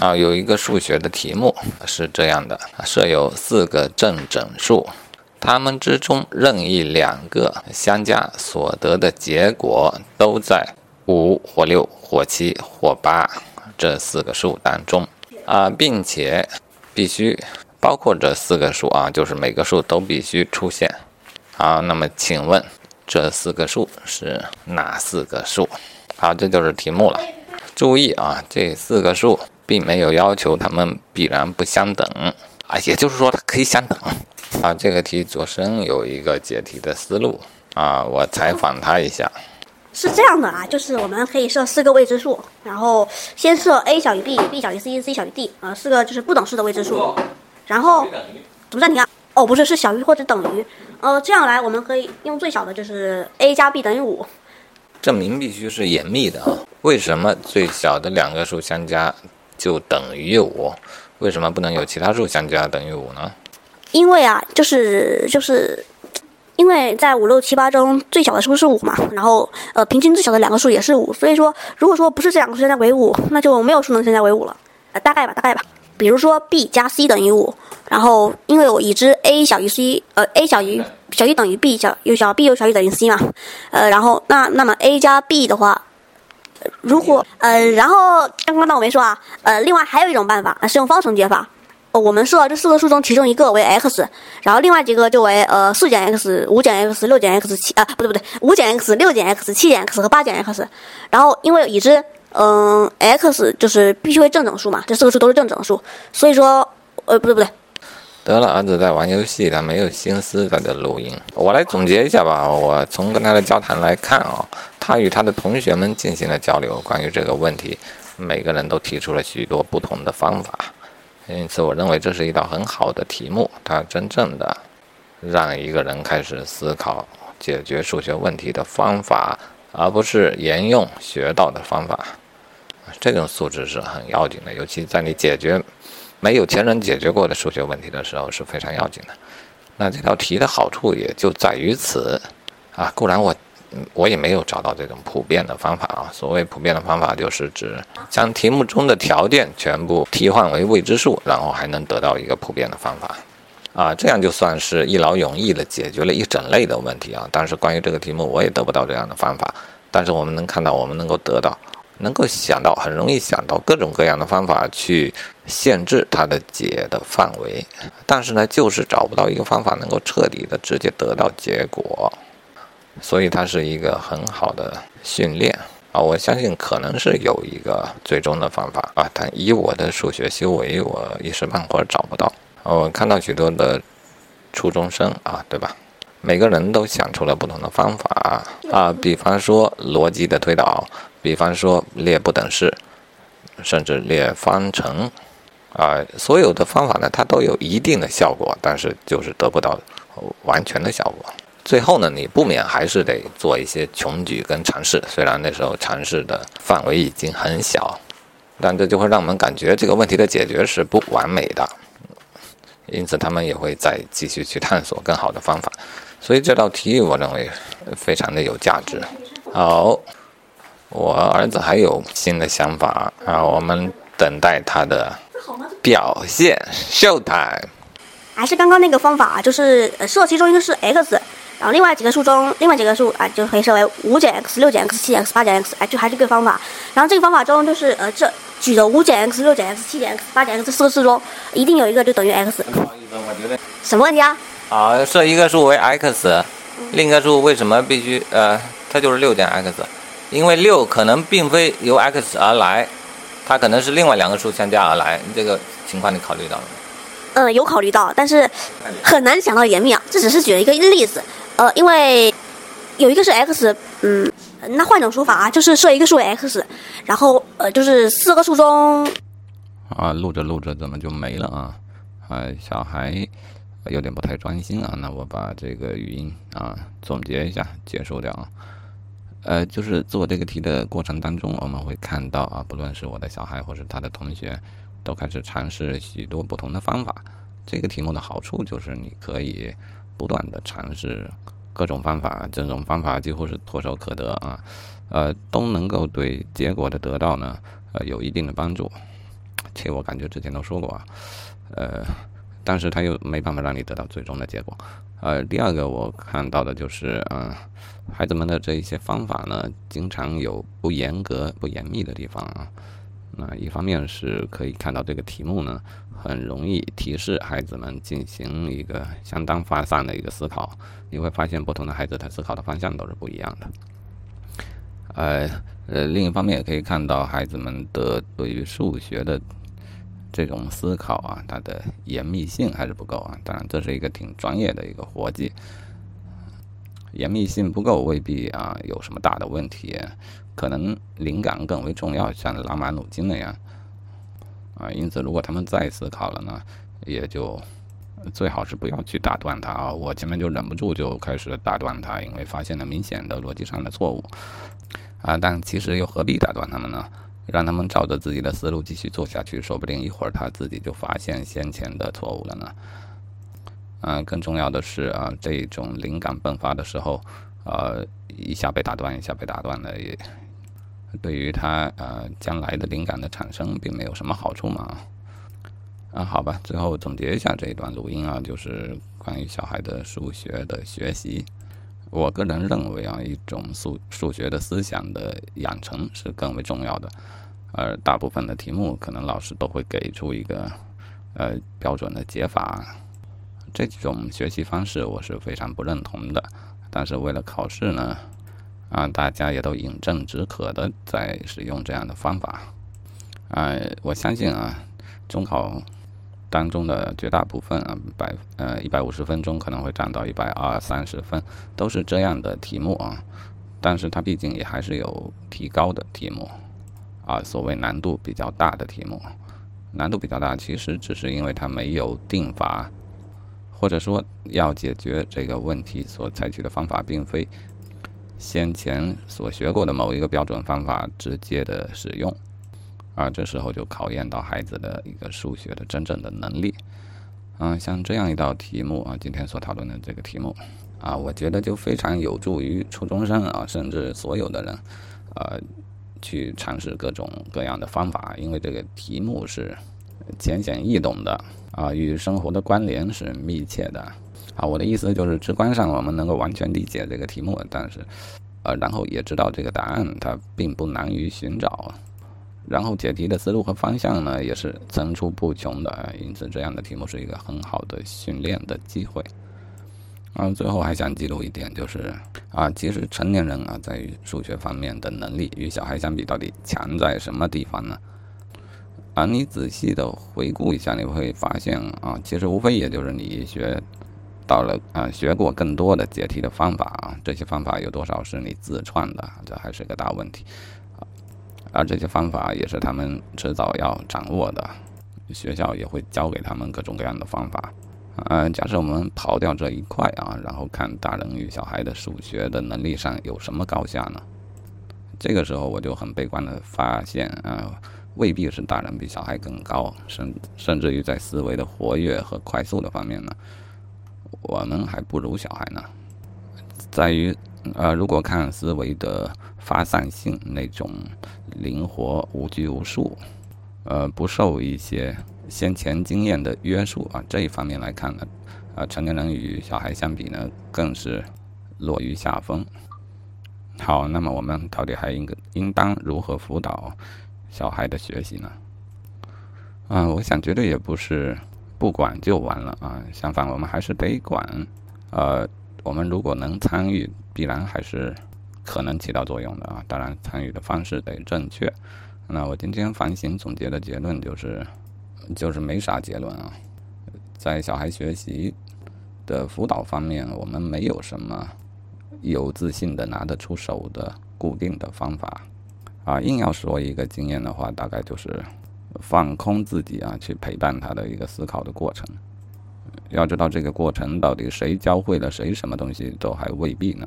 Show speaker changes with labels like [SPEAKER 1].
[SPEAKER 1] 啊，有一个数学的题目是这样的：设有四个正整数，它们之中任意两个相加所得的结果都在五或六或七或八这四个数当中啊，并且必须包括这四个数啊，就是每个数都必须出现。好，那么请问这四个数是哪四个数？好，这就是题目了。注意啊，这四个数。并没有要求它们必然不相等啊，也就是说它可以相等啊。这个题左生有一个解题的思路啊，我采访他一下。
[SPEAKER 2] 是这样的啊，就是我们可以设四个未知数，然后先设 a 小于 b，b 小于 c，c 小于 d，呃，四个就是不等式的未知数。然后怎么暂停啊？哦，不是，是小于或者等于。呃，这样来我们可以用最小的就是 a 加 b 等于五。
[SPEAKER 1] 证明必须是严密的啊。为什么最小的两个数相加？就等于五，为什么不能有其他数相加等于五呢？
[SPEAKER 2] 因为啊，就是就是，因为在五六七八中最小的数是五嘛，然后呃平均最小的两个数也是五，所以说如果说不是这两个数相加为五，那就没有数能相加为五了。呃，大概吧，大概吧。比如说 b 加 c 等于五，然后因为我已知 a 小于 c，呃 a 小于小于等于 b 小又小 b 又小于等于 c 嘛，呃然后那那么 a 加 b 的话。如果呃，然后刚刚那我没说啊，呃，另外还有一种办法是用方程解法。我们设这四个数中其中一个为 x，然后另外几个就为呃四减 x、五减 x、六减 x、七啊不对不对五减 x、六减 x、七减 x 和八减 x。然后因为已知嗯 x 就是必须为正整数嘛，这四个数都是正整数，所以说呃不对不对。
[SPEAKER 1] 得了，儿子在玩游戏，他没有心思在这录音。我来总结一下吧。我从跟他的交谈来看啊，他与他的同学们进行了交流，关于这个问题，每个人都提出了许多不同的方法。因此，我认为这是一道很好的题目。它真正的让一个人开始思考解决数学问题的方法，而不是沿用学到的方法。这种素质是很要紧的，尤其在你解决。没有前人解决过的数学问题的时候是非常要紧的。那这道题的好处也就在于此啊。固然我我也没有找到这种普遍的方法啊。所谓普遍的方法，就是指将题目中的条件全部替换为未知数，然后还能得到一个普遍的方法啊。这样就算是一劳永逸的解决了一整类的问题啊。但是关于这个题目，我也得不到这样的方法。但是我们能看到，我们能够得到。能够想到，很容易想到各种各样的方法去限制它的解的范围，但是呢，就是找不到一个方法能够彻底的直接得到结果，所以它是一个很好的训练啊！我相信可能是有一个最终的方法啊，但以我的数学修为，我一时半会儿找不到。我看到许多的初中生啊，对吧？每个人都想出了不同的方法啊，比方说逻辑的推导。比方说列不等式，甚至列方程，啊，所有的方法呢，它都有一定的效果，但是就是得不到完全的效果。最后呢，你不免还是得做一些穷举跟尝试。虽然那时候尝试的范围已经很小，但这就会让我们感觉这个问题的解决是不完美的，因此他们也会再继续去探索更好的方法。所以这道题我认为非常的有价值。好。我儿子还有新的想法啊，我们等待他的表现。Show time！
[SPEAKER 2] 还是刚刚那个方法，就是设其中一个是 x，然后另外几个数中，另外几个数啊，就可以设为五减 x、六减 x、七减 x、八减 x，哎，就还是这个方法。然后这个方法中，就是呃，这举的五减 x、六减 x、七减 x、八减 x 这四个数中，一定有一个就等于 x。
[SPEAKER 1] 不好意思，我觉得
[SPEAKER 2] 什么问题啊？
[SPEAKER 1] 啊，设一个数为 x，另一个数为什么必须呃，它就是六减 x？因为六可能并非由 x 而来，它可能是另外两个数相加而来。这个情况你考虑到了吗？
[SPEAKER 2] 嗯，有考虑到，但是很难想到严密啊。这只是举了一个例子。呃，因为有一个是 x，嗯，那换种说法啊，就是设一个数为 x，然后呃，就是四个数中
[SPEAKER 1] 啊，录着录着怎么就没了啊？啊，小孩有点不太专心啊。那我把这个语音啊总结一下，结束掉啊。呃，就是做这个题的过程当中，我们会看到啊，不论是我的小孩或是他的同学，都开始尝试许多不同的方法。这个题目的好处就是你可以不断的尝试各种方法，这种方法几乎是唾手可得啊，呃，都能够对结果的得到呢，呃，有一定的帮助。这我感觉之前都说过啊，呃，但是他又没办法让你得到最终的结果。呃，第二个我看到的就是，嗯，孩子们的这一些方法呢，经常有不严格、不严密的地方啊。那一方面是可以看到这个题目呢，很容易提示孩子们进行一个相当发散的一个思考。你会发现，不同的孩子他思考的方向都是不一样的。呃呃，另一方面也可以看到孩子们的对于数学的这种思考啊，它的严密性还是不够啊。当然，这是一个挺专业的一个活计，严密性不够未必啊有什么大的问题，可能灵感更为重要，像拉马努金那样啊。因此，如果他们再思考了呢，也就最好是不要去打断他啊。我前面就忍不住就开始打断他，因为发现了明显的逻辑上的错误。啊，但其实又何必打断他们呢？让他们照着自己的思路继续做下去，说不定一会儿他自己就发现先前的错误了呢。嗯，更重要的是啊，这种灵感迸发的时候，呃，一下被打断，一下被打断了，也对于他呃将来的灵感的产生并没有什么好处嘛。啊，好吧，最后总结一下这一段录音啊，就是关于小孩的数学的学习。我个人认为啊，一种数数学的思想的养成是更为重要的，而大部分的题目可能老师都会给出一个呃标准的解法，这种学习方式我是非常不认同的。但是为了考试呢，啊，大家也都饮鸩止渴的在使用这样的方法，啊，我相信啊，中考。当中的绝大部分啊，百呃一百五十分钟可能会占到一百二三十分，都是这样的题目啊。但是它毕竟也还是有提高的题目啊，所谓难度比较大的题目，难度比较大，其实只是因为它没有定法，或者说要解决这个问题所采取的方法，并非先前所学过的某一个标准方法直接的使用。啊，这时候就考验到孩子的一个数学的真正的能力。嗯，像这样一道题目啊，今天所讨论的这个题目啊，我觉得就非常有助于初中生啊，甚至所有的人，呃，去尝试各种各样的方法，因为这个题目是浅显易懂的啊，与生活的关联是密切的啊。我的意思就是，直观上我们能够完全理解这个题目，但是呃，然后也知道这个答案它并不难于寻找。然后解题的思路和方向呢，也是层出不穷的，因此这样的题目是一个很好的训练的机会。嗯，最后还想记录一点，就是啊，其实成年人啊，在于数学方面的能力与小孩相比，到底强在什么地方呢？啊，你仔细的回顾一下，你会发现啊，其实无非也就是你学到了啊，学过更多的解题的方法啊，这些方法有多少是你自创的，这还是个大问题啊。而这些方法也是他们迟早要掌握的，学校也会教给他们各种各样的方法。嗯，假设我们刨掉这一块啊，然后看大人与小孩的数学的能力上有什么高下呢？这个时候我就很悲观的发现啊，未必是大人比小孩更高，甚甚至于在思维的活跃和快速的方面呢，我们还不如小孩呢。在于，呃，如果看思维的发散性那种。灵活无拘无束，呃，不受一些先前经验的约束啊，这一方面来看呢，啊，成年人与小孩相比呢，更是落于下风。好，那么我们到底还应应当如何辅导小孩的学习呢？啊，我想绝对也不是不管就完了啊，相反，我们还是得管。呃，我们如果能参与，必然还是。可能起到作用的啊，当然参与的方式得正确。那我今天反省总结的结论就是，就是没啥结论啊。在小孩学习的辅导方面，我们没有什么有自信的拿得出手的固定的方法啊。硬要说一个经验的话，大概就是放空自己啊，去陪伴他的一个思考的过程。要知道这个过程到底谁教会了谁什么东西，都还未必呢。